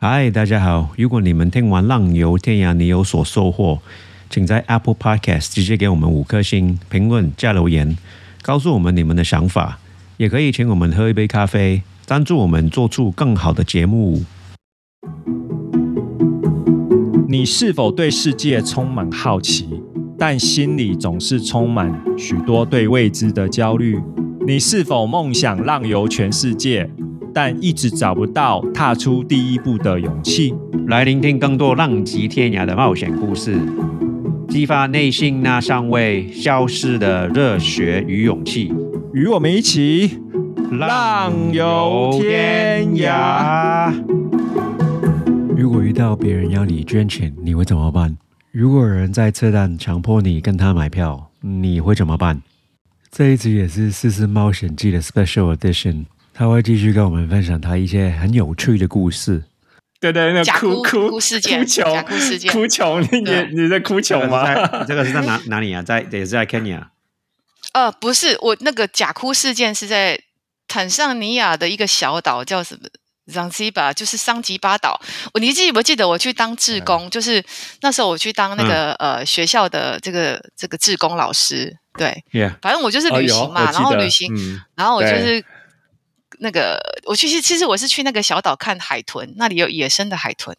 嗨，大家好！如果你们听完《浪游天涯》，你有所收获，请在 Apple Podcast 直接给我们五颗星评论加留言，告诉我们你们的想法，也可以请我们喝一杯咖啡，赞助我们做出更好的节目。你是否对世界充满好奇，但心里总是充满许多对未知的焦虑？你是否梦想浪游全世界？但一直找不到踏出第一步的勇气。来聆听更多浪迹天涯的冒险故事，激发内心那尚未消失的热血与勇气。与我们一起浪游天涯。如果遇到别人要你捐钱，你会怎么办？如果有人在车站强迫你跟他买票，你会怎么办？这一集也是《四四冒险记》的 Special Edition。他会继续跟我们分享他一些很有趣的故事。对对，那哭哭事件，哭穷，哭事件，哭穷，你你在哭穷吗？这个是在哪哪里啊？在也是在 Kenya。呃，不是，我那个假哭事件是在坦桑尼亚的一个小岛，叫什么？桑吉巴，就是桑吉巴岛。我你记不记得我去当志工？就是那时候我去当那个呃学校的这个这个志工老师。对，反正我就是旅行嘛，然后旅行，然后我就是。那个我去，其实我是去那个小岛看海豚，那里有野生的海豚。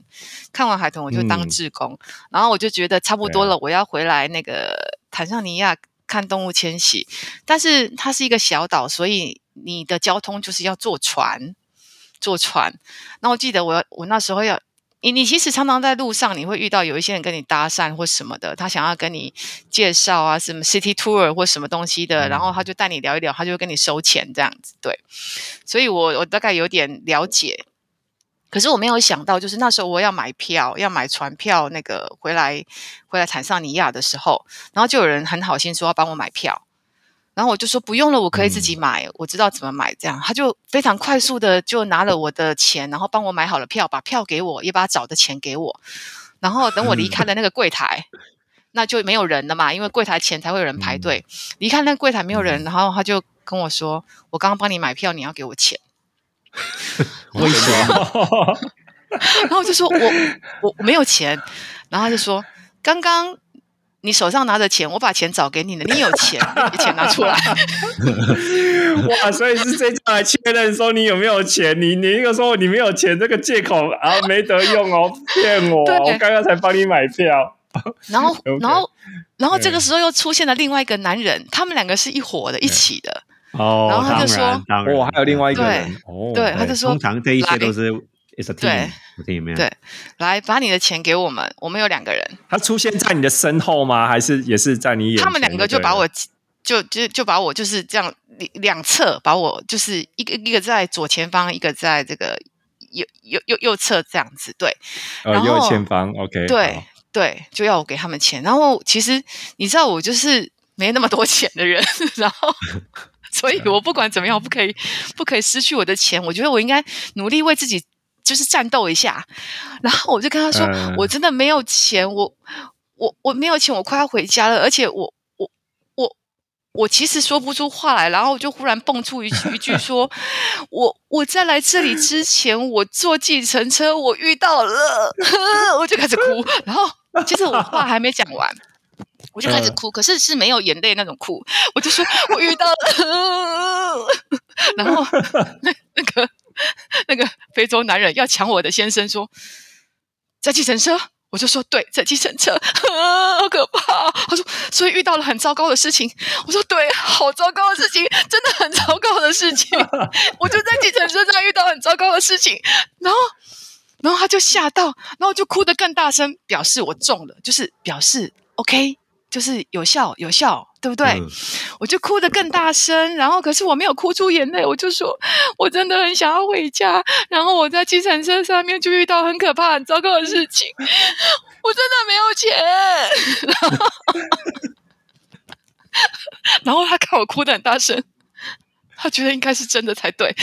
看完海豚，我就当志工，然后我就觉得差不多了，我要回来那个坦桑尼亚看动物迁徙。但是它是一个小岛，所以你的交通就是要坐船，坐船。那我记得我我那时候要。你你其实常常在路上，你会遇到有一些人跟你搭讪或什么的，他想要跟你介绍啊，什么 city tour 或什么东西的，然后他就带你聊一聊，他就会跟你收钱这样子，对。所以我我大概有点了解，可是我没有想到，就是那时候我要买票，要买船票，那个回来回来坦桑尼亚的时候，然后就有人很好心说要帮我买票。然后我就说不用了，我可以自己买，我知道怎么买。这样他就非常快速的就拿了我的钱，然后帮我买好了票，把票给我，也把找的钱给我。然后等我离开了那个柜台，那就没有人了嘛，因为柜台前才会有人排队。离开那个柜台没有人，然后他就跟我说：“我刚刚帮你买票，你要给我钱。”为什么？然后我就 说：“我我我没有钱。”然后他就说：“刚刚。”你手上拿着钱，我把钱找给你了。你有钱，把钱拿出来。哇，所以是这张来确认说你有没有钱。你你一个说你没有钱这个借口啊，没得用哦，骗我。我刚刚才帮你买票。然后，然后，然后这个时候又出现了另外一个男人，他们两个是一伙的，一起的。哦，然后他就说：“哇，还有另外一个人。”哦，对，他就说：“通常这一切都是。”对，对，来把你的钱给我们，我们有两个人。他出现在你的身后吗？还是也是在你眼？他们两个就把我，就就就把我就是这样两侧把我，就是一个一个在左前方，一个在这个右右右右侧这样子。对，然后右前方，OK，对对，就要我给他们钱。然后其实你知道，我就是没那么多钱的人，然后 所以我不管怎么样，不可以不可以失去我的钱。我觉得我应该努力为自己。就是战斗一下，然后我就跟他说：“我真的没有钱，我我我没有钱，我快要回家了，而且我我我我其实说不出话来，然后就忽然蹦出一句一句说：我我在来这里之前，我坐计程车，我遇到了，我就开始哭，然后其实我话还没讲完，我就开始哭，可是是没有眼泪那种哭，我就说我遇到了，然后那那个。” 那个非洲男人要抢我的先生，说在计程车，我就说对，在计程车，好可怕。他说，所以遇到了很糟糕的事情。我说对，好糟糕的事情，真的很糟糕的事情。我就在计程车上遇到很糟糕的事情，然后，然后他就吓到，然后就哭得更大声，表示我中了，就是表示 OK。就是有效，有效，对不对？我就哭得更大声，然后可是我没有哭出眼泪，我就说我真的很想要回家。然后我在计程车上面就遇到很可怕、很糟糕的事情，我真的没有钱。然后他看我哭得很大声，他觉得应该是真的才对。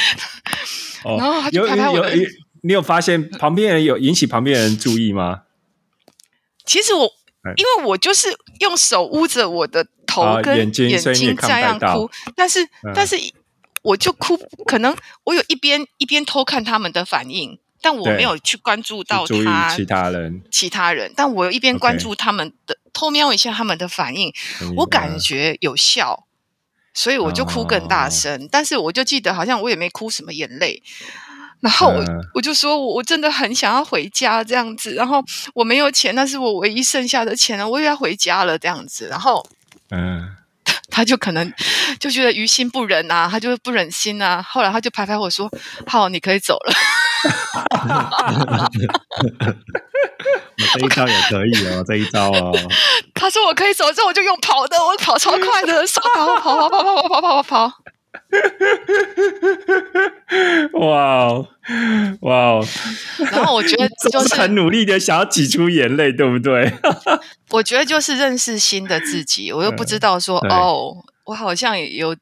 然后他就拍拍我的。你有发现旁边人有引起旁边人注意吗？其实我。因为我就是用手捂着我的头跟眼睛这样哭，但是但是我就哭，可能我有一边一边偷看他们的反应，但我对没有去关注到他其他人，其他人，但我有一边关注他们的偷瞄一下他们的反应，我感觉有效，所以我就哭更大声。但是我就记得好像我也没哭什么眼泪，然后我、嗯我就说我我真的很想要回家这样子，然后我没有钱，那是我唯一剩下的钱了，我也要回家了这样子，然后。嗯，他就可能就觉得于心不忍啊，他就不忍心啊。后来他就拍拍我说：“好，你可以走了。我这一招也可以哦，这一招哦，”他说：“我可以走。”之后我就用跑的，我跑超快的，手跑跑跑跑跑跑跑跑跑跑。哇哦，哇哦，然后我觉得就就是很，努力的想要挤出眼泪，对不对？我觉得就是认识新的自己，我又不知道说对。哦，我好像有，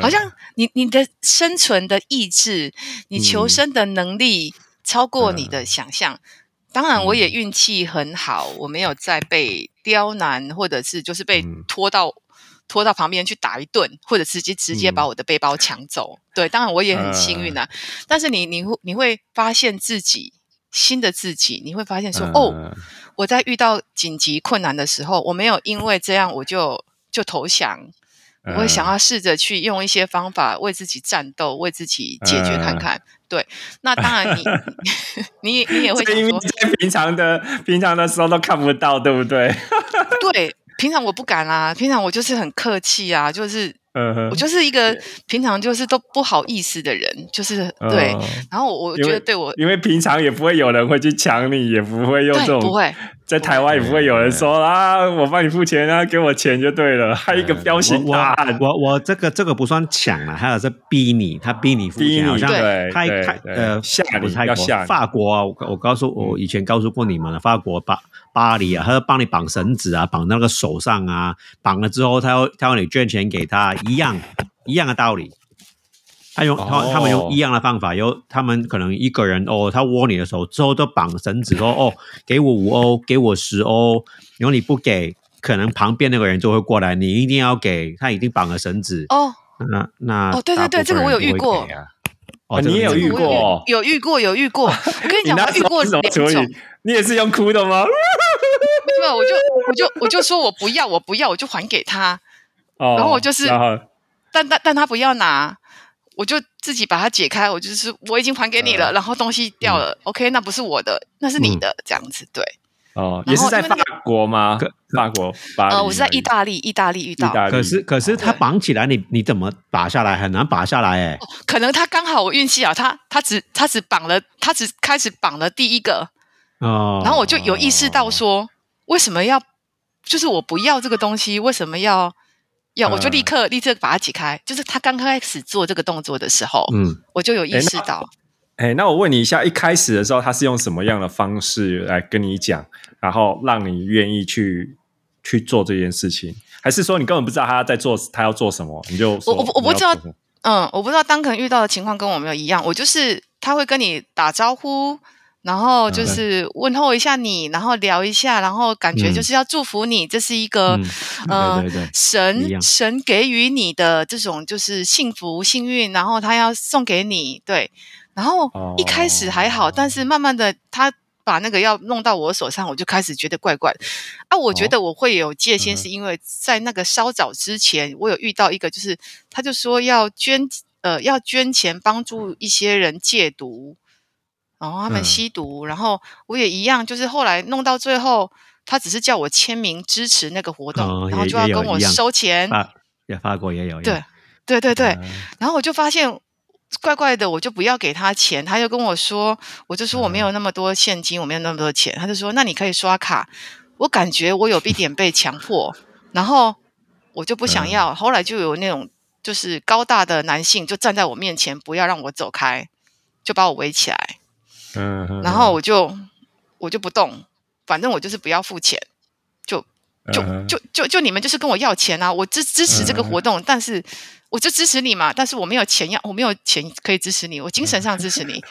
好像你你的生存的意志，你求嗯生的能力超过你嗯。的想象。当然，我也嗯。运气很好，我没有再被刁难，或者是就是被嗯。拖到、拖到旁边去打一顿，或者直接直接把嗯我的背包抢走。对，当然我也很幸运啊。但是你你会你会发现自己新的自己，你会发现说、哦，嗯我在遇到紧急困难的时候，我没有因为这样我就就投降。我会想要试着去用一些方法为自己战斗，为自己解决看看。对，那当然你 你也你也会这因为想说，在平常的平常的时候都看不到，对不对？对，平常我不敢啊，平常我就是很客气啊，就是嗯哼。我就是一个平常就是都不好意思的人，就是对。嗯然后我我觉得对我因为平常也不会有人会去抢你，也不会用这种，不会，在台湾也不会有人说啊，我帮你付钱啊，给我钱就对了，还有一个彪形我大汉，我我我这个这个不算抢了，还有是逼你，他逼你付钱，好像对泰泰对对。呃吓你不是泰国要吓你。法国啊，我我告诉我以前告诉过你们了，法国巴巴黎啊，他要帮你绑绳子啊，绑那个手上啊，绑了之后他要他要你捐钱给他，一样一样的道理。他用他他们用哦一样的方法，有他们可能一个人哦，他握你的手之后都绑绳子说哦，给我五欧，给我十欧，然后你不给，可能旁边那个人就会过来，你一定要给，他已经绑了绳子，哦，那那哦对对对这个我有遇过。哦你也有遇过有遇过有遇过。我跟你讲，我遇过。你也是用哭的吗？没有，我就我就我就说我不要，我不要，我就还给他。哦，然后我就是但但但他不要拿，我就自己把它解开。我就是我已经还给你了，嗯然后东西掉了、o k 那不是我的，那是你的，这样子对。哦，也是在法国吗？法国巴黎？呃，我是在意大利，意大利遇到，意大利，可是可是他绑起来，你你怎么拔下来？很难拔下来哎。可能他刚好我运气好，他他只他只绑了，他只开始绑了第一个，哦，然后我就有意识到说，为什么要，就是我不要这个东西，为什么要要，我就立嗯刻立刻把它解开。就是他刚开始做这个动作的时候，嗯，我就有意识到，哎，那我问你一下，一开始的时候他是用什么样的方式来跟你讲，然后让你愿意去去做这件事情？还是说你根本不知道他在做，他要做什么，你就我我我不知道嗯，我不知道当可能遇到的情况跟我没有一样，我就是他会跟你打招呼，然后嗯就是问候一下你，然后聊一下，然后感觉嗯。就是要祝福你，这是一个、嗯呃对对对神神给予你的这种就是幸福幸运，然后他要送给你，对，然后一开始还好，哦但是慢慢的他。把那个要弄到我手上，我就开始觉得怪怪的。啊！我觉哦得我会有戒心，是因为在那个稍早之前，我有遇到一个，就是他就说要捐呃要捐钱帮助一些人戒毒，然后他们嗯。吸毒，然后我也一样，就是后来弄到最后，他只是叫我签名支持那个活动，然后就要跟我收钱，法也法国也有，对对对对，嗯然后我就发现怪怪的，我就不要给他钱，他就跟我说，我就说我没有那么多现金，我没有那么多钱，他就说那你可以刷卡。我感觉我有一点被强迫，然后我就不想要，后来就有那种就是高大的男性就站在我面前，不要让我走开，就把我围起来，嗯哼，然后我就我就不动，反正我就是不要付钱，就就就就就你们就是跟我要钱啊！我支支持这个活动，但是我就支持你嘛，但是我没有钱要，我没有钱可以支持你，我精神上支持你。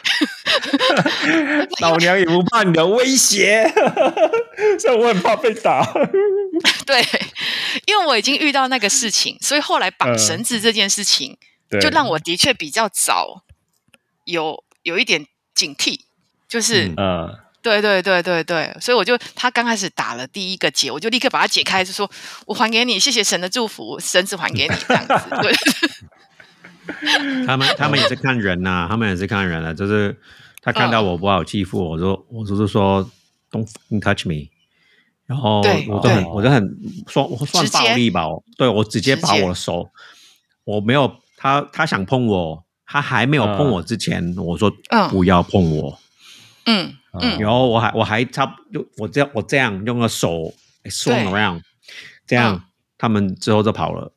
老娘也不怕你的威胁，所以我很怕被打。对，因为我已经遇到那个事情，所以后来绑嗯绳子这件事情，对就让我的确比较早有有一点警惕。就是、嗯。嗯，对对对对对，所以我就他刚开始打了第一个结，我就立刻把它解开，就说我还给你，谢谢神的祝福，绳子还给你这样子。对，他们他们也是看人呐、他们也是看人啊，就是他看到我不好欺负，我说我就是说 don't touch me，然后我就很我就很算我算暴力吧，对我直接把我的手，我没有他他想碰我，他还没有碰我之前，我说嗯。不要碰我，嗯嗯然后我还我还差不就我这样我这样用了手 swing around，这样、嗯他们之后就跑了。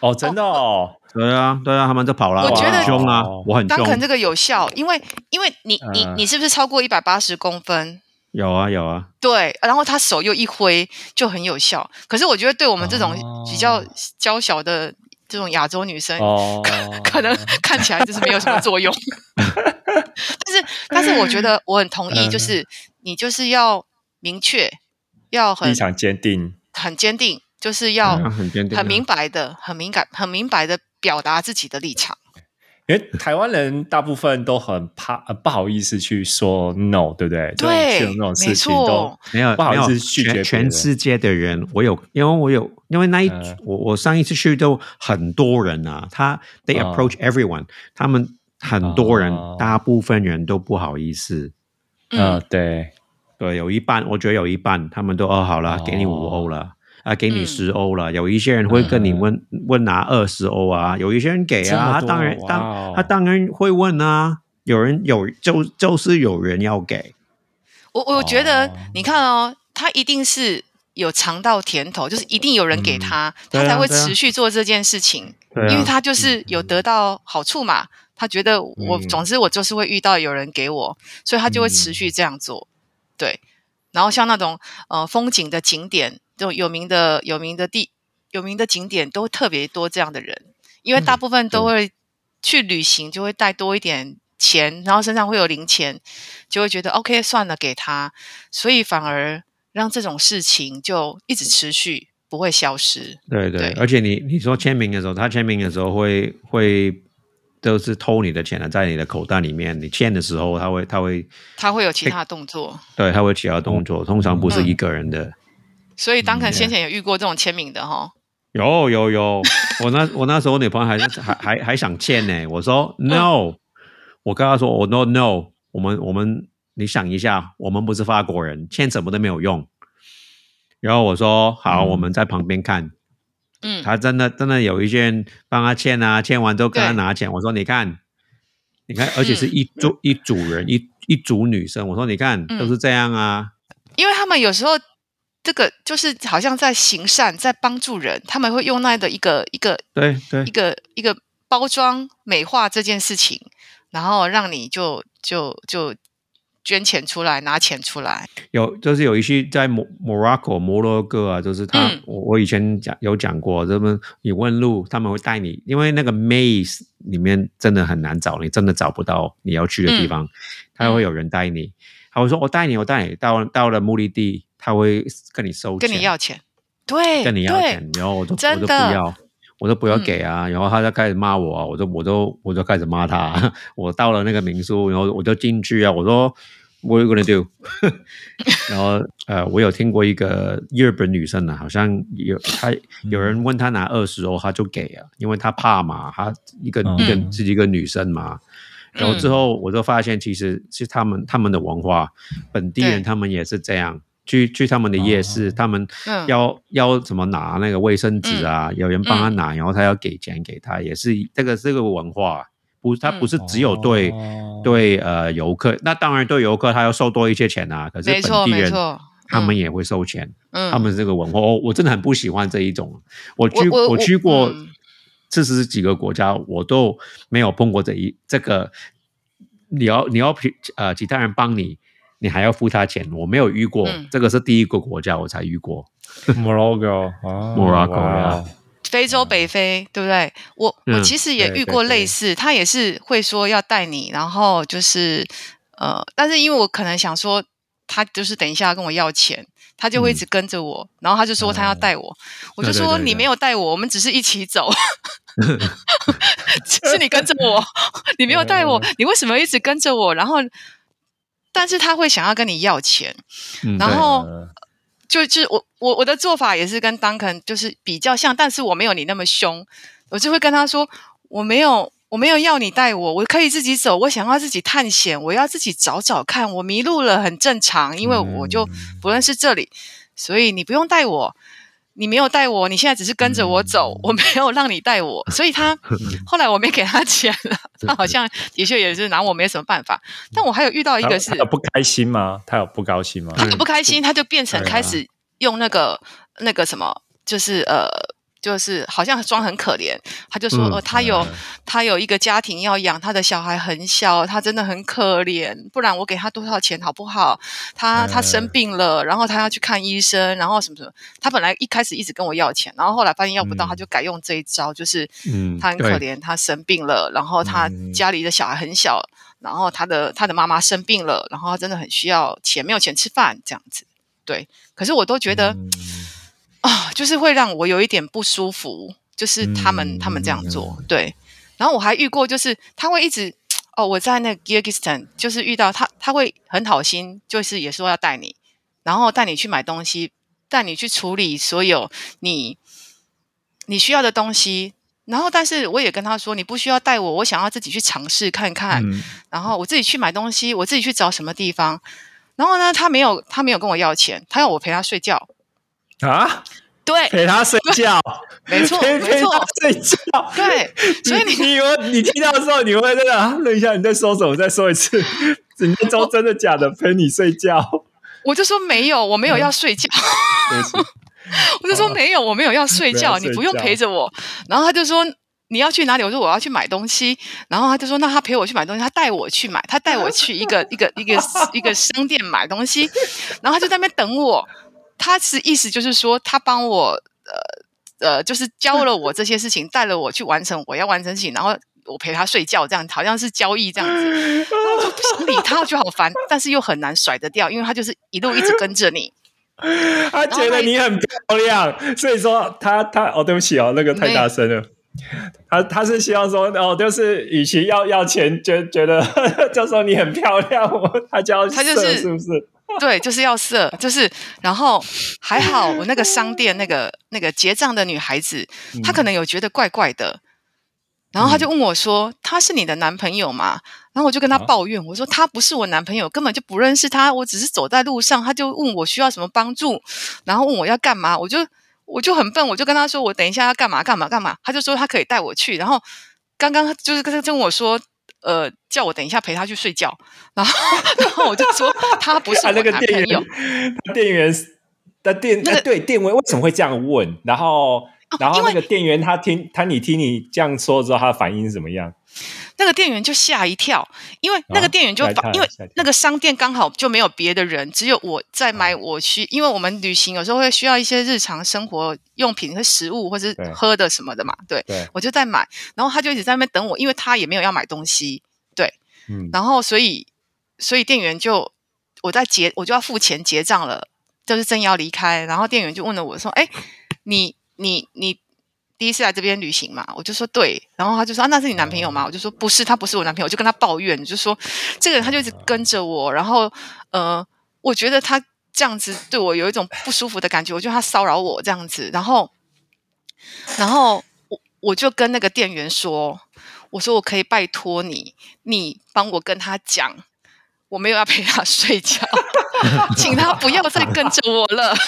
哦，真的哦，对啊，对啊，他们就跑了。我觉得很凶啊，我很凶。当肯这个有效，因为因为你你嗯你是不是超过一百八十公分？有啊有啊，对，然后他手又一挥就很有效。可是我觉得对我们这种哦比较娇小的这种亚洲女生，哦，可能看起来就是没有什么作用。但是，但是我觉得我很同意，嗯。就是你就是要明确，要很立场坚定，很坚定，就是要很坚定啊，很明白的、很敏感、很明白的表达自己的立场。因为台湾人大部分都很怕，呃不好意思去说 no，对不对？对这种事情都错没有不好意思拒绝全全世界的人，我有，因为我有，因为那一、嗯。我我上一次去都很多人啊，他 they 哦 approach everyone，、他们很多人，哦大部分人都不好意思。嗯，对，对，有一半，我觉得有一半，他们都哦好了，哦给你五欧了。啊，给你嗯十欧了。有一些人会跟你问、问拿二十欧啊，有一些人给啊，当然当哦他当然会问啊。有人有就就是有人要给，我我觉得哦你看哦，他一定是有尝到甜头，就是一定有人给他，他才会持续做这件事情，因为他就是有得到好处嘛。他觉得我，嗯总之我就是会遇到有人给我，所以他就会持续这样做。对，然后像那种呃风景的景点，这种有名的有名的地有名的景点，都特别多这样的人，因为大部分都会去旅行，就会带多一点钱，然后身上会有零钱，就会觉得 OK 算了给他，所以反而让这种事情就一直持续，不会消失。对对，对而且你你说签名的时候，他签名的时候会会都是偷你的钱了，在你的口袋里面。你欠的时候，他会他会他会有其他动作，对他会其他动作，通常不是一个人的。所以当肯嗯先前有遇过这种签名的哈。有有有，我那我那时候女朋友还还还还想签呢，我说 no，、我跟她说我 no no，我们我们你想一下，我们不是法国人，签什么都没有用。然后我说好，嗯我们在旁边看。嗯，他真的真的有一些人帮他签啊，签完之后跟他拿钱。我说你看，你看，而且是一组、一组人，一一组女生。我说你看，嗯都是这样啊。因为他们有时候这个就是好像在行善，在帮助人，他们会用那样的一个一个对对一个一个包装美化这件事情，然后让你就就就捐钱出来，拿钱出来。有就是有一些在摩 Morocco 摩洛哥啊，就是他、嗯。我我以前讲有讲过，他们你问路，他们会带你，因为那个 maze 里面真的很难找，你真的找不到你要去的地方，嗯。他会有人带你，他会说我带你，我带你。到到了目的地，他会跟你收钱，跟你要钱，对，跟你要对。钱，然后我就我真的。就不要，我都不要嗯。给啊，然后他就开始骂我啊，我就我就我就开始骂他，我到了那个民宿，然后我就进去啊，我说 What are you gonna do？然后呃，我有听过一个日本女生啊，好像有她有人问她拿二十欧，她就给啊，因为她怕嘛，她一个、嗯一个自己一个女生嘛。然后之嗯后我就发现，其实是他们他们的文化，本地人对他们也是这样。去去他们的夜市，哦他们嗯要要怎么拿那个卫生纸啊？有人帮他拿，然后他要给钱给他，也是这个这个文化，不，他不是只有对、哦。对呃游客，那当然对游客他要收多一些钱啊，可是本地人，他们也会收钱，嗯，他们这个文化，我我真的很不喜欢这一种。我去我我去过嗯。四十几个国家，我都没有碰过这一这个。你要你要呃其他人帮你，你还要付他钱，我没有遇过，嗯。这个是第一个国家我才遇过。Morocco，哦 Morocco，哇。yeah 非洲北非，对不对？我我嗯其实也遇过类似，他也是会说要带你，然后就是呃，但是因为我可能想说，他就是等一下要跟我要钱，他就会一直跟着我，然后他就说他要带我，我就说你没有带我，我们只是一起走，是你跟着我，你没有带我，你为什么一直跟着我？然后但是他会想要跟你要钱，嗯然后呃就就是我我我的做法也是跟 Duncan 就是比较像，但是我没有你那么凶，我就会跟他说我没有我没有要你带我，我可以自己走，我想要自己探险，我要自己找找看，我迷路了很正常，因为我就不认识这里，所以你不用带我。你没有带我，你现在只是跟着我走，我没有让你带我，所以他 后来我没给他钱了，他好像的确也是拿我没什么办法。但我还有遇到一个是他，有不开心吗？他有不高兴吗？他有不开心，他就变成开始用那个那个什么，就是呃，就是好像装很可怜，他就说嗯呃，他有嗯他有一个家庭要养，他的小孩很小，他真的很可怜，不然我给他多少钱好不好？他他生嗯病了，然后他要去看医生，然后什么什么，他本来一开始一直跟我要钱，然后后来发现要不到，嗯他就改用这一招，就是嗯他很可怜，他生病了，然后他嗯家里的小孩很小，然后他的他的妈妈生病了，然后他真的很需要钱，没有钱吃饭这样子。对，可是我都觉得嗯啊、就是会让我有一点不舒服，就是他们、嗯他们这样做，对。然后我还遇过，就是他会一直哦，我在那个 Kyrgyzstan 就是遇到他，他会很好心，就是也说要带你，然后带你去买东西，带你去处理所有你你需要的东西。然后，但是我也跟他说，你不需要带我，我想要自己去尝试看看。嗯然后我自己去买东西，我自己去找什么地方。然后呢，他没有，他没有跟我要钱，他要我陪他睡觉。啊，对，陪他睡觉，没错，陪他，睡觉。对。所以你你你你听到的时候，你会真的啊愣一下，你再说什么？再说一次，人家说真的假的？陪你睡觉？我就说没有，我没有要睡觉。我就说没有，我没有要睡觉，你不用陪着我。然后他就说你要去哪里？我说我要去买东西。然后他就说那他陪我去买东西，他带我去买，他带我去一个一个一个一个商店买东西。然后他就在那边等我。他是意思就是说他帮我呃呃，就是教了我这些事情，带了我去完成我要完成事情，然后。我陪他睡觉，这样好像是交易这样子，然后我就不想理他，我觉得好烦，但是又很难甩得掉，因为他就是一路一直跟着你。他觉得你很漂亮，所以说他他哦，对不起哦，那个太大声了。他他是希望说哦，就是与其要要钱，觉觉得 就说你很漂亮，我他就要他就是是不是？对，就是要色，就是，然后还好，我那个商店那个那个结账的女孩子，她可能有觉得怪怪的，然后她就问我说：“他是你的男朋友吗？”然后我就跟她抱怨，我说：“他不是我男朋友，根本就不认识他，我只是走在路上，他就问我需要什么帮助，然后问我要干嘛，我就我就很笨，我就跟他说我等一下要干嘛干嘛干嘛，他就说他可以带我去，然后刚刚就是跟跟我说。”呃，叫我等一下陪他去睡觉，然后，然后我就说 他不是他我那个店男朋友员，，他店员的店那个哎对店员为什么会这样问？然后然后那个店员他听他你听你这样说之后，他的反应是怎么样？那个店员就吓一跳，因为那个店员就因为那个商店刚好就没有别的人，只有我在买我需，因为我们旅行有时候会需要一些日常生活用品和食物或是喝的什么的嘛，对对，我就在买，然后他就一直在那边等我，因为他也没有要买东西，嗯，然后所以所以店员就我在结我就要付钱结账了，就是正要离开，然后店员就问了我说：“哎，你你你第一次来这边旅行嘛？”我就说：“对。”然后他就说：“啊，那是你男朋友吗？”我就说：“不是，他不是我男朋友。”我就跟他抱怨，就说这个人他就一直跟着我，然后呃，我觉得他这样子对我有一种不舒服的感觉，我觉得他骚扰我这样子，然后然后我我就跟那个店员说。我说我可以拜托你，你帮我跟他讲，我没有要陪他睡觉，请他不要再跟着我了。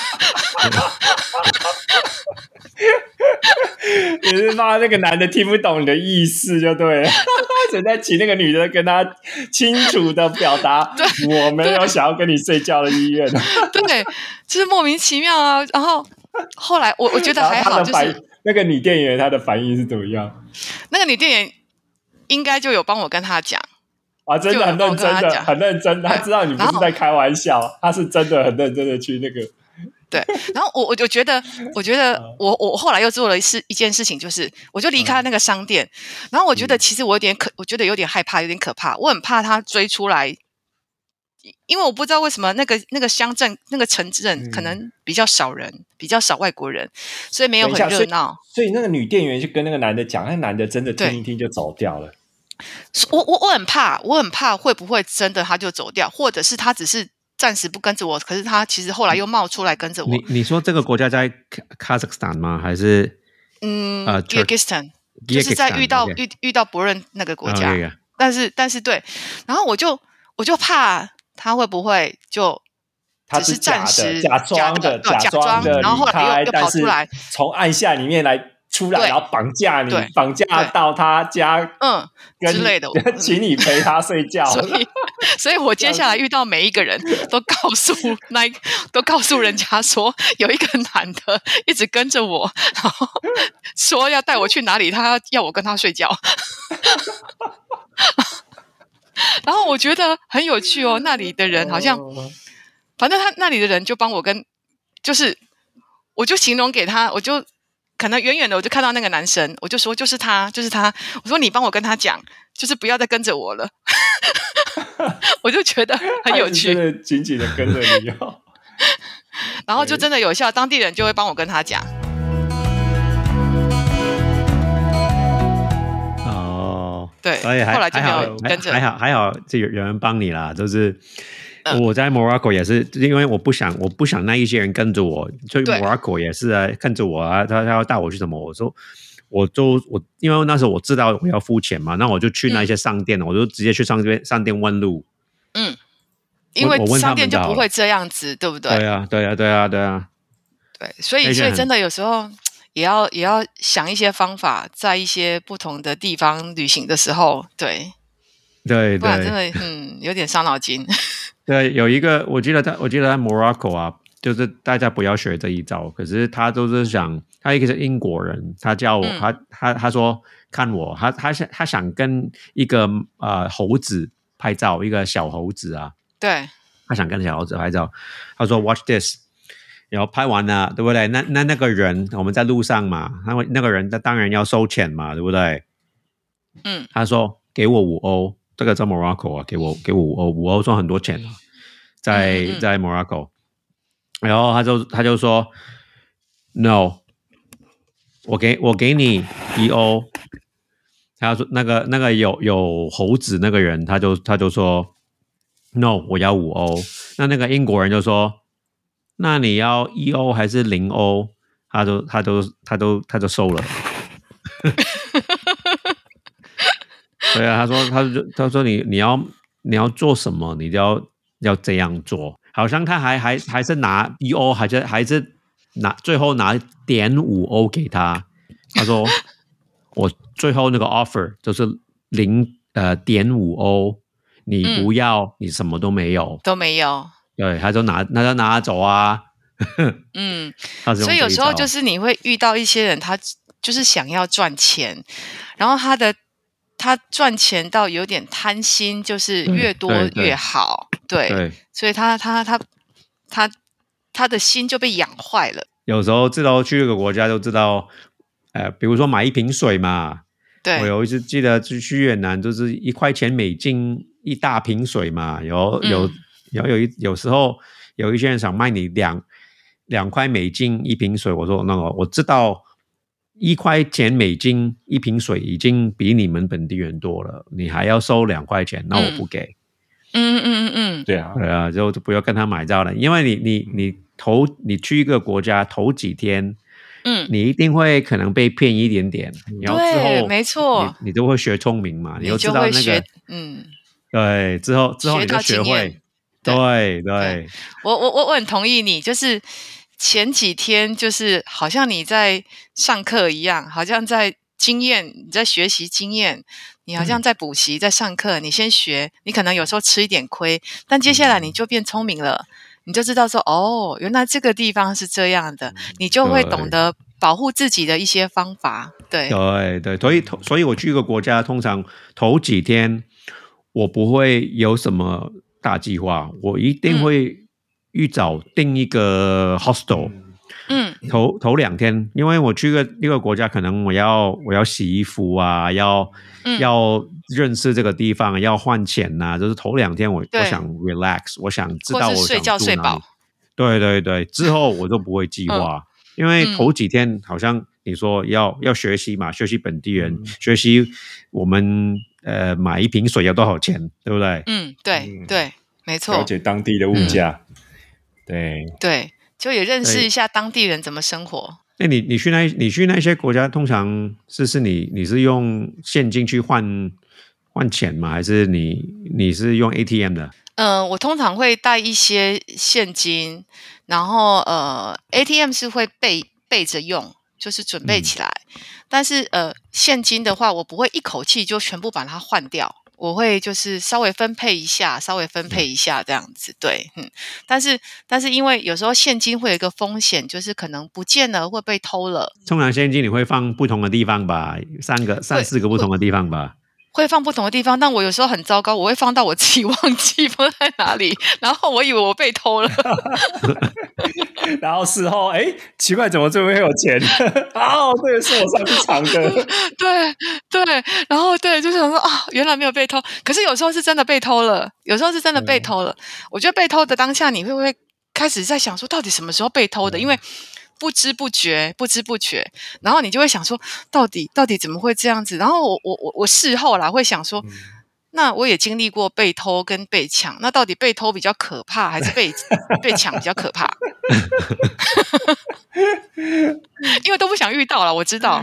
你是怕那个男的听不懂你的意思就对了，只在请那个女的跟他清楚的表达，我没有想要跟你睡觉的意愿。对，就是莫名其妙啊。然后后来我我觉得还好，就是那个女店员她的反应是怎么样？那个女店员应该就有帮我跟他讲，啊，真的很认真的，很认真，他知道你不是在开玩笑，他是真的很认真的去那个。对，然后我我就觉得，我觉得嗯我我后来又做了一事一件事情，就是我就离开那个商店，然后我觉得嗯其实我有点可，我觉得有点害怕，有点可怕，我很怕他追出来，因为我不知道为什么那个那个乡镇那个城镇可嗯能比较少人，比较少外国人，所以没有很热闹。所以那个女店员就跟那个男的讲，那男的真的听一听就走掉了。我我我很怕，我很怕会不会真的他就走掉，或者是他只是暂时不跟着我，可是他其实后来又冒出来跟着我。你你说这个国家在 Kazakhstan 吗？还是嗯呃 k y r g y s t a n 就是在遇到遇遇到不认那个国家，但是但是对，然后我就我就怕他会不会就他是暂时假装的假装的，然后后来又又跑出来，从暗下里面来。出来，然后绑架你，绑架到他家，嗯，之类的，请你陪他睡觉。所以，所以我接下来遇到每一个人都告诉那，都告诉人家说，有一个男的一直跟着我，然后说要带我去哪里，他要我跟他睡觉。然后我觉得很有趣哦，那里的人好像，反正他那里的人就帮我跟，就是我就形容给他，我就。可能远远的我就看到那个男生，我就说就是他，就是他。我说你帮我跟他讲，就是不要再跟着我了。我就觉得很有趣，紧紧的跟着你哦。然后就真的有效，当地人就会帮我跟他讲。哦，对，所以后来就没有跟着，还好还好，就有有人帮你啦，就是。我在 Morocco 也是，因为我不想，我不想那一些人跟着我，所以 Morocco 也是啊，跟着我啊，他他要带我去什么？我说，我就我，因为那时候我知道我要付钱嘛，那我就去那些商店，我就直接去商店商店问路。嗯，因为商店就不会这样子，对不对？对啊，对啊，对啊，对啊。对，所以所以真的有时候也要也要想一些方法，在一些不同的地方旅行的时候，对对对，不然真的嗯有点伤脑筋。对，有一个我记得他，我记得在 Morocco 啊，就是大家不要学这一招。可是他都是想，他一个是英国人，他叫我，他他他说看我，他他想他想跟一个呃猴子拍照，一个小猴子啊，对，他想跟小猴子拍照。他说 Watch this，然后拍完了，对不对？那那那个人我们在路上嘛，那那个人他当然要收钱嘛，对不对？嗯，他说给我五欧。这个在 Morocco 啊，给我给我五欧，五欧算很多钱啊，在在 Morocco，然后他就他就说，No，我给我给你一欧，他说那个那个有有猴子那个人，他就他就说，No，我要五欧，那那个英国人就说，那你要一欧还是零欧？他就他都他都他就收了。对啊，他说，他说，他说你你要你要做什么，你就要要这样做。好像他还还还是拿一欧，还是还是拿最后拿点五欧给他。他说 我最后那个 offer 就是零呃点五欧，你不要，你什么都没有，都没有。对，他就拿那就拿走啊。嗯，所以有时候就是你会遇到一些人，他就是想要赚钱，然后他的。他赚钱到有点贪心，就是越多越好，对，所以他他他他他的心就被养坏了。有时候知道去一个国家就知道，呃，比如说买一瓶水嘛，对，我有一次记得去去越南，就是一块钱美金一大瓶水嘛，有有有有一有时候有一些人想卖你两两块美金一瓶水，我说那个我知道。一块钱美金一瓶水已经比你们本地人多了，你还要收两块钱，那我不给。嗯嗯嗯嗯，对啊，对啊，就不要跟他买账了，因为你你你头你去一个国家头几天，嗯，你一定会可能被骗一点点，然后之后没错，你都会学聪明嘛，你就知道那个，嗯，对，之后之后你就学会，对对，我我我我很同意你，就是。前几天就是好像你在上课一样，好像在经验，你在学习经验，你好像在补习，在上课。你先学，你可能有时候吃一点亏，但接下来你就变聪明了，你就知道说，哦，原来这个地方是这样的，你就会懂得保护自己的一些方法。对对对，所以所以我去一个国家，通常头几天我不会有什么大计划，我一定会。预早订一个 hostel，嗯，头头两天，因为我去个一个国家，可能我要我要洗衣服啊，要要认识这个地方，要换钱呐，就是头两天我我想 relax，我想知道我睡觉睡饱，对对对，之后我都不会计划，因为头几天好像你说要要学习嘛，学习本地人，学习我们呃买一瓶水要多少钱，对不对？嗯，对嗯。对，没错。了，解当地的物价。对，对，就也认识一下当地人怎么生活。那你你去那你去那些国家，通常是是你你是用现金去换换钱吗？还是你你是用 ATM 的？嗯、我通常会带一些现金，然后呃，ATM 是会备备着用，就是准备嗯起来。但是呃，现金的话，我不会一口气就全部把它换掉，我会就是稍微分配一下，稍微分配一下这样子。对，嗯。但是但是因为有时候现金会有一个风险，就是可能不见了会被偷了。通常现金你会放不同的地方吧，三个三四个不同的地方吧。会放不同的地方，但我有时候很糟糕，我会放到我自己忘记放在哪里，然后我以为我被偷了。然后事后，哎，奇怪，怎么这边会有钱？哦，这个是我上次藏的。对对，然后对，就想说啊，原来没有被偷，可是有时候是真的被偷了，有时候是真的被偷了。我觉得被偷的当下，你会不会开始在想说，到底什么时候被偷的？因为不知不觉，不知不觉，然后你就会想说，到底到底怎么会这样子？然后我我我我事后啦会想说。那我也经历过被偷跟被抢，那到底被偷比较可怕，还是被 被抢比较可怕？因为都不想遇到了，我知道。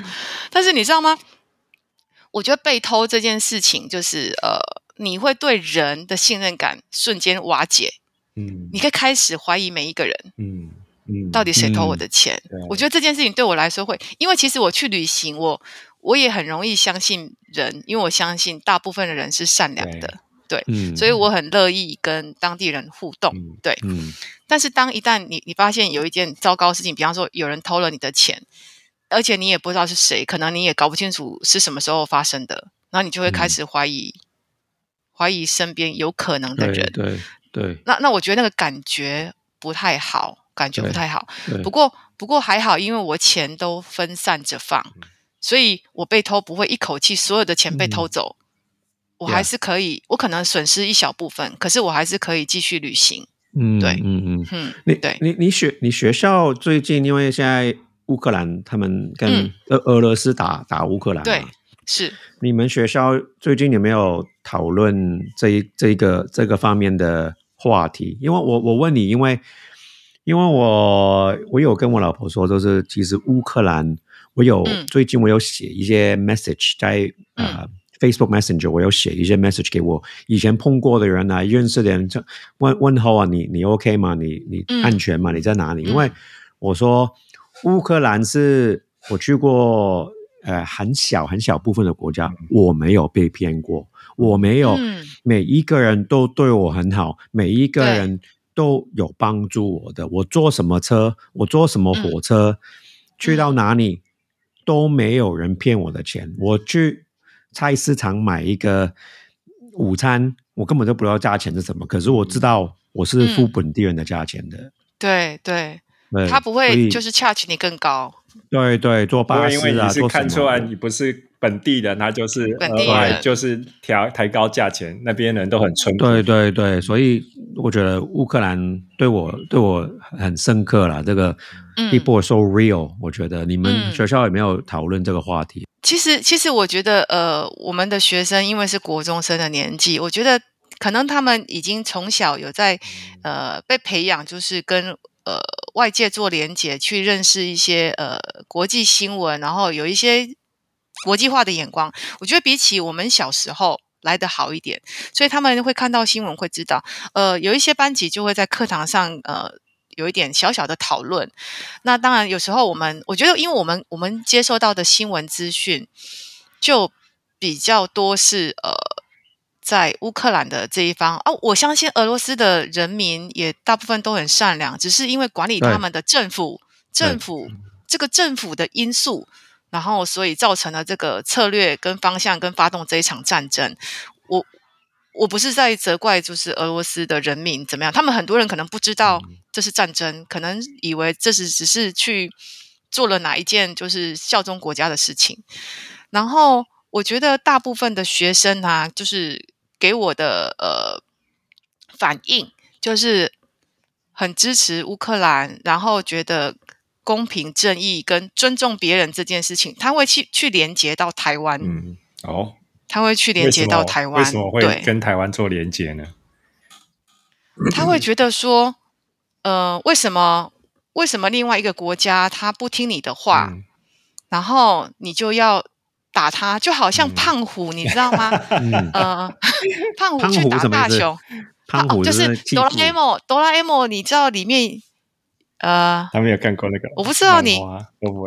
但是你知道吗？我觉得被偷这件事情，就是呃，你会对人的信任感瞬间瓦解，嗯你可以开始怀疑每一个人，嗯嗯，到底谁偷我的钱？对我觉得这件事情对我来说会，因为其实我去旅行，我我也很容易相信人，因为我相信大部分的人是善良的，嗯，所以我很乐意跟当地人互动。嗯对，嗯但是当一旦你你发现有一件糟糕的事情，比方说有人偷了你的钱，而且你也不知道是谁，可能你也搞不清楚是什么时候发生的，然后你就会开嗯始怀疑，怀疑身边有可能的人。对对对那那我觉得那个感觉不太好，感觉不太好。不过不过还好，因为我钱都分散着放，所以我被偷不会一口气所有的钱被偷走，我还是可以，我可能损失一小部分，可是我还是可以继续旅行。嗯对嗯嗯，嗯，你对你你学你学校最近，因为现在乌克兰他们跟嗯俄俄罗斯打打乌克兰嘛，对，是。你们学校最近有没有讨论这一这一个这个方面的话题？因为我我问你，因为因为我我有跟我老婆说，就是其实乌克兰，我有、嗯。最近我有写一些 message 在呃、Facebook Messenger，我有写一些 message 给我以前碰过的人啊，认识的人，就问问候啊，你你 OK 吗？你你嗯。安全吗？你在哪里？嗯。因为我说乌克兰是我去过呃很小很小部分的国家，我没有被骗过，我没有、嗯。每一个人都对我很好，每一个人都有帮助我的。我坐什么车，我坐什么火车，去到哪里都没有人骗我的钱。我去菜市场买一个午餐，我根本就不知道价钱是什么，可是我知道我是付嗯本地人的价钱的。对对，对他不会就是 charge 你更高。对对，坐巴士啊，为你是看出来你不是本地的，他就是本地额外人就是调抬高价钱，那边人都很淳朴。对对对，所以我觉得乌克兰对我对我很深刻了。这个嗯 people are so real，我觉得你们嗯学校有没有讨论这个话题？其实，其实我觉得，呃，我们的学生因为是国中生的年纪，我觉得可能他们已经从小有在呃被培养，就是跟呃外界做连结，去认识一些呃国际新闻，然后有一些国际化的眼光。我觉得比起我们小时候来得好一点，所以他们会看到新闻，会知道，呃，有一些班级就会在课堂上，呃。有一点小小的讨论，那当然有时候我们我觉得，因为我们我们接受到的新闻资讯就比较多是呃，在乌克兰的这一方哦，我相信俄罗斯的人民也大部分都很善良，只是因为管理他们的政府政府这个政府的因素，然后所以造成了这个策略跟方向跟发动这一场战争。我我不是在责怪，就是俄罗斯的人民怎么样，他们很多人可能不知道这是战争，可能以为这是只是去做了哪一件就是效忠国家的事情。然后我觉得大部分的学生啊，就是给我的呃反应就是很支持乌克兰，然后觉得公平正义跟尊重别人这件事情，他会去去连接到台湾。嗯，哦，他会去连接到台湾，为什么会，跟台湾做连接呢？他会觉得说，呃，为什么为什么另外一个国家他不听你的话，嗯然后你就要打他，就好像嗯胖虎，你知道吗？嗯，呃，胖虎去打大雄，胖虎哦就是哆啦 A 父梦，哆啦 A 梦，你知道里面呃他没有看过那个，我不知道你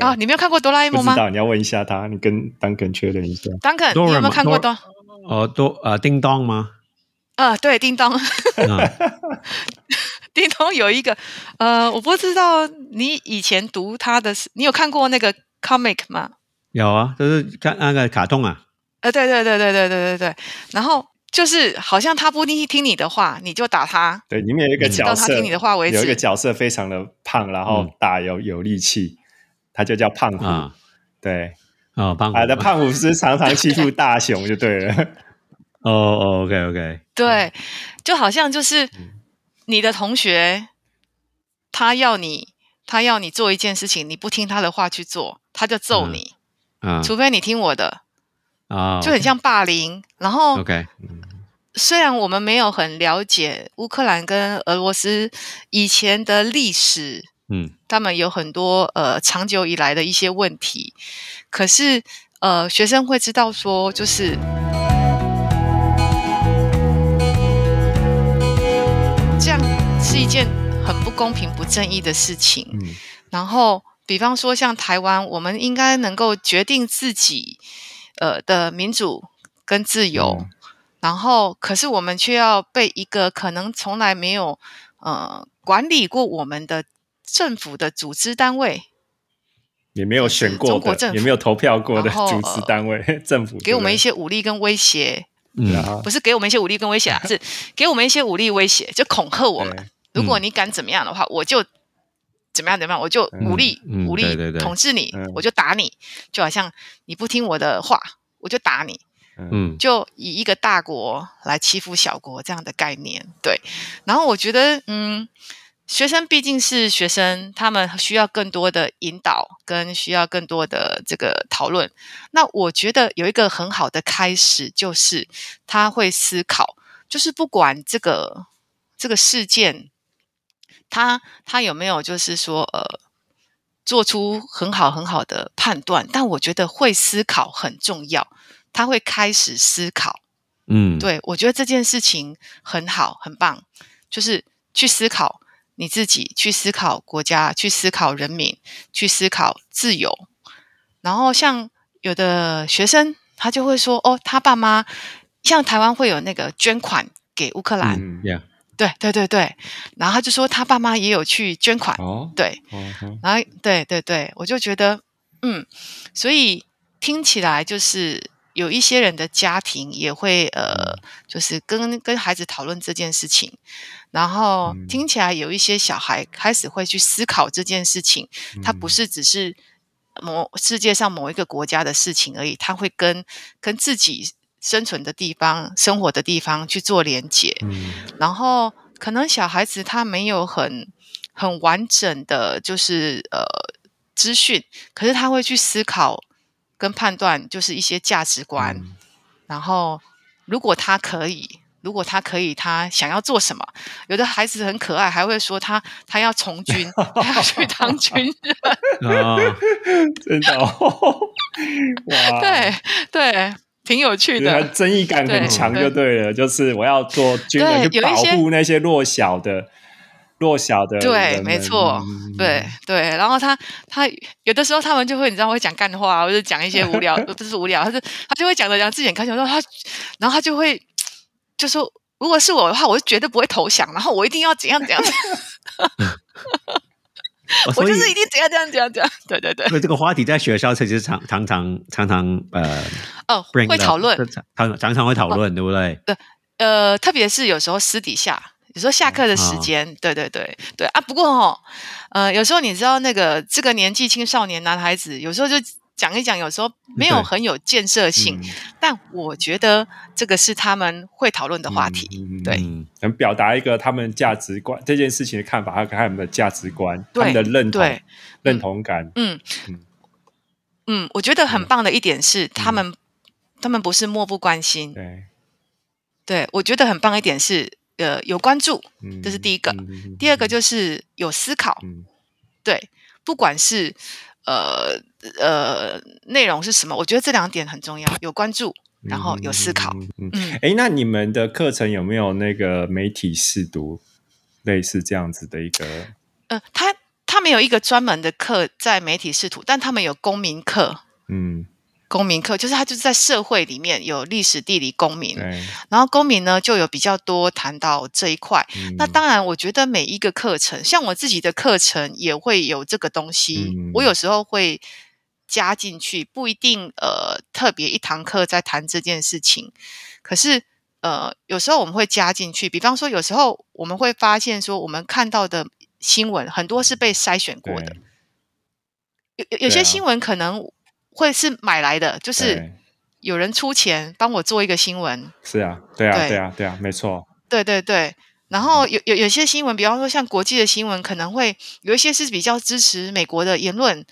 啊，你没有看过哆啦 A 梦吗不知道，你要问一下他，你跟丹肯确认一下。？Duncan，你有没有看过哆哆？哦，都呃叮当吗？呃，对，叮当，啊，叮当有一个呃，我不知道你以前读他的，你有看过那个 comic 吗？有啊，就是看那个卡通啊，呃，对对对对对对对对，然后就是好像他不听听你的话，你就打他，对，里面有一个嗯角色，到他听你的话为有一个。角色非常的胖，然后嗯大有有力气，他就叫胖虎。啊，对，哦，胖虎。啊，的胖虎是常常欺负大雄，就对了。哦哦，OK OK，对，就好像就是嗯你的同学，他要你，他要你做一件事情，你不听他的话去做，他就揍嗯。你，啊。除非你听我的，啊，就很像霸凌。然后 OK，虽然我们没有很了解乌克兰跟俄罗斯以前的历史，嗯他们有很多呃长久以来的一些问题，可是呃学生会知道说，就是这样是一件很不公平、不正义的事情。嗯然后，比方说像台湾，我们应该能够决定自己呃的民主跟自由，嗯。然后可是我们却要被一个可能从来没有呃管理过我们的政府的组织单位。也没有选过的，中国政府也没有投票。过的组织单位、政府给我们一些，武力跟威胁，嗯。啊不是给我们一些武力跟威胁啊，是给我们一些武力威胁，就恐吓我们。如果你敢怎么样的话，我就怎么样怎么样，我就武力、武力对对对统治你，嗯我就打你，就好像你不听我的话，我就打你。嗯嗯就以一个大国来欺负小国这样的概念，对。然后我觉得，嗯，学生毕竟是学生，他们需要更多的引导，跟需要更多的这个讨论。那我觉得有一个很好的开始，就是他会思考，就是不管这个这个事件，他他有没有就是说，呃。做出很好很好的判断，但我觉得会思考很重要。他会开始思考，嗯，对我觉得这件事情很好，很棒，就是去思考你自己，去思考国家，去思考人民，去思考自由。然后像有的学生，他就会说：“哦，他爸妈像台湾会有那个捐款给乌克兰，嗯，Yeah，对对对对。”然后他就说他爸妈也有去捐款，哦，对。然后对对对，我就觉得，嗯，所以听起来就是有一些人的家庭也会呃，就是跟跟孩子讨论这件事情，然后嗯听起来有一些小孩开始会去思考这件事情，他不嗯是只是某世界上某一个国家的事情而已，他会跟跟自己生存的地方、生活的地方去做连结。嗯然后可能小孩子他没有很很完整的，就是呃资讯，可是他会去思考跟判断，就是一些价值观。嗯然后如果他可以。如果他可以，他想要做什么？有的孩子很可爱，还会说他他要从军，他要去当军人。啊，真的哦，哇，对对，挺有趣的。正义感很强就对了，就是我要做军人去保对有一些护那些弱小的、弱小的对没错嗯对对，然后他他有的时候他们就会你知道会讲干话，或者讲一些无聊，不是无聊，他就他就会讲的讲自己很开心，说他，然后他就会就说，如果是我的话，我是绝对不会投降，然后我一定要怎样怎样，哦 我就是一定怎样怎样怎样怎样，对 对对，所以这个话题在学校其实常常常常常呃哦会讨论，常常常常会讨论，对不对？呃，特别是有时候私底下，有时候下课的时间，对对对对啊。不过哦，呃，有时候你知道那个这个年纪青少年男孩子，有时候就讲一讲，有时候没有很有建设性，嗯。但我觉得这个是他们会讨论的话题。对嗯能表达一个他们价值观这件事情的看法，还有他们的价值观，他对们的认同、认同感。嗯。嗯。嗯，我觉得很棒的一点是，他们他们不是漠不关心。对，对我觉得很棒一点是，呃，有关注，嗯这是第一个第二个就是有思考。嗯。对，不管是呃呃内容是什么，我觉得这两点很重要，有关注，然后有思考。嗯哎，那你们的课程有没有那个媒体试读，类似这样子的一个？呃，他他们有一个专门的课在媒体试图，但他们有公民课。嗯，公民课就是他就是在社会里面有历史、地理、公民，然后公民呢就有比较多谈到这一块。嗯那当然，我觉得每一个课程，像我自己的课程也会有这个东西，嗯我有时候会加进去，不一定呃特别一堂课在谈这件事情，可是呃有时候我们会加进去，比方说有时候我们会发现说，我们看到的新闻很多是被筛选过的，有有有些新闻可能会是买来的，就是有人出钱帮我做一个新闻，是啊，对啊，对对啊，对啊，没错，对对对，然后有有有些新闻，比方说像国际的新闻，可能会有一些是比较支持美国的言论，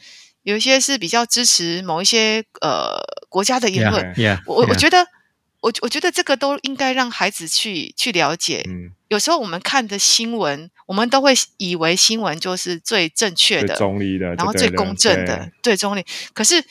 有一些是比较支持某一些呃国家的言论。Yeah，我我觉得，我我觉得这个都应该让孩子去去了解。嗯，有时候我们看的新闻，我们都会以为新闻就是最正确的，中立的，然后最公正的、最中立。可是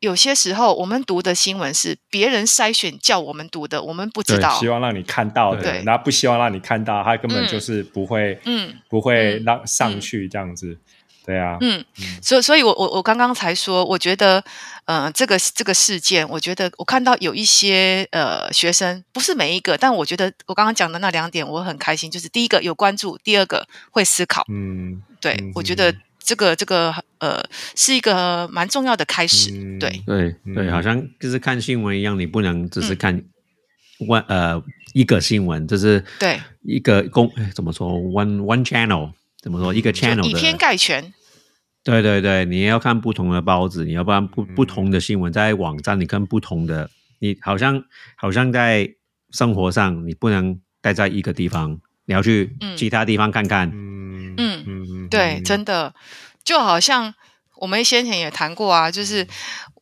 有些时候，我们读的新闻是别人筛选叫我们读的，我们不知道希。望让你看到的，对然后不希望让你看到，他根本嗯就是不会，嗯不会嗯让上去这样子，对啊，嗯嗯，所以，所以我我我刚刚才说，我觉得，呃，这个这个事件，我觉得我看到有一些呃学生，不是每一个，但我觉得我刚刚讲的那两点，我很开心。就是第一个有关注，第二个会思考。嗯，对、嗯我觉得这个这个呃是一个蛮重要的开始。嗯对，对对，嗯好像就是看新闻一样，你不能只是嗯看 one、呃一个新闻，就是对一个公哎怎么说 one one channel 怎么说一个 channel 以偏概全。对对对，你要看不同的包子，你要不然不嗯。不同的新闻，在网站你看不同的，你好像好像在生活上，你不能待在一个地方，你要去嗯。其他地方看看。嗯嗯嗯对，嗯。真的。就好像我们先前也谈过啊，就是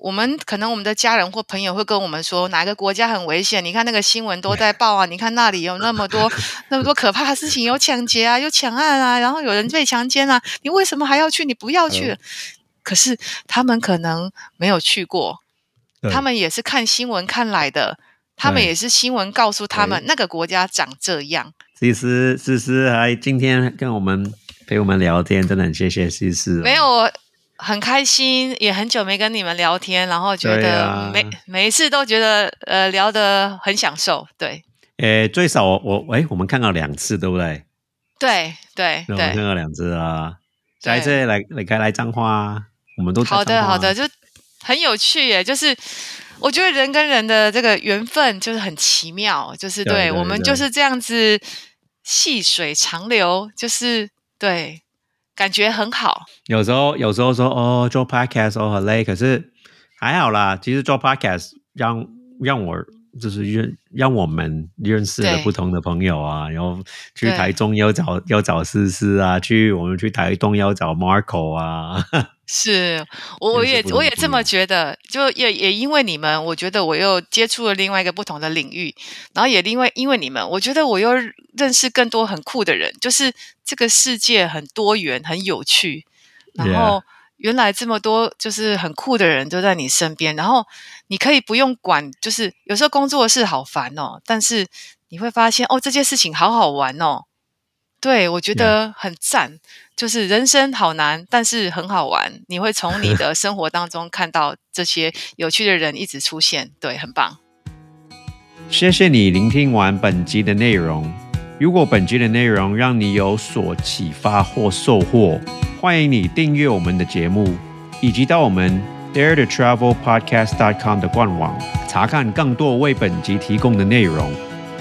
我们可能我们的家人或朋友会跟我们说哪个国家很危险，你看那个新闻都在报啊，你看那里有那么多那么多可怕的事情，有抢劫啊，有抢案啊，然后有人被强奸啊，你为什么还要去？你不要去。嗯可是他们可能没有去过，他们也是看新闻看来的，他们也是新闻告诉他们那个国家长这样。思思思思还今天跟我们陪我们聊天，真的很谢谢思思、哦。没有，我很开心，也很久没跟你们聊天，然后觉得每、每一次都觉得呃聊得很享受，对诶，最少我我诶，我们看到两次，对不对？对对对，我们看对，到两次啊。下一对次来来该来彰化啊，我们都好的好的，就很有趣耶，就是。我觉得人跟人的这个缘分就是很奇妙，就是对对我们就是这样子细水长流，就是对，感觉很好。有时候有时候说哦做 podcast 哦很累，可是还好啦。其实做 podcast 让让我就是认让我们认识了不同的朋友啊，然后去台中要找要找思思啊，去我们去台东要找 Marco 啊，是我我也我也这么觉得，就也也因为你们，我觉得我又接触了另外一个不同的领域，然后也因为因为你们，我觉得我又认识更多很酷的人，就是这个世界很多元、很有趣，然 Yeah 后原来这么多就是很酷的人都在你身边，然后你可以不用管，就是有时候工作是好烦哦，但是你会发现哦，这件事情好好玩哦。对，我觉得很赞。就是人生好难，但是很好玩。你会从你的生活当中看到这些有趣的人一直出现，对，很棒。谢谢你聆听完本集的内容。如果本集的内容让你有所启发或收获，欢迎你订阅我们的节目，以及到我们 Dare to Travel Podcast.com 的官网查看更多为本集提供的内容。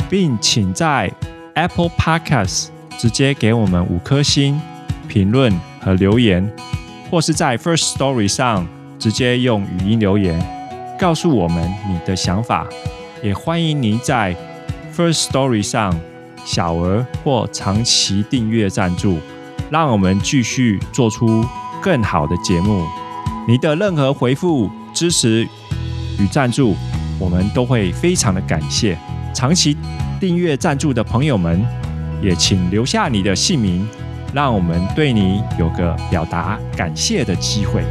并请在 Apple Podcast 直接给我们五颗星评论和留言，或是在 First Story 上直接用语音留言告诉我们你的想法。也欢迎您在 First Story 上小额或长期订阅赞助，让我们继续做出更好的节目。你的任何回复、支持与赞助，我们都会非常的感谢。长期订阅赞助的朋友们，也请留下你的姓名，让我们对你有个表达感谢的机会。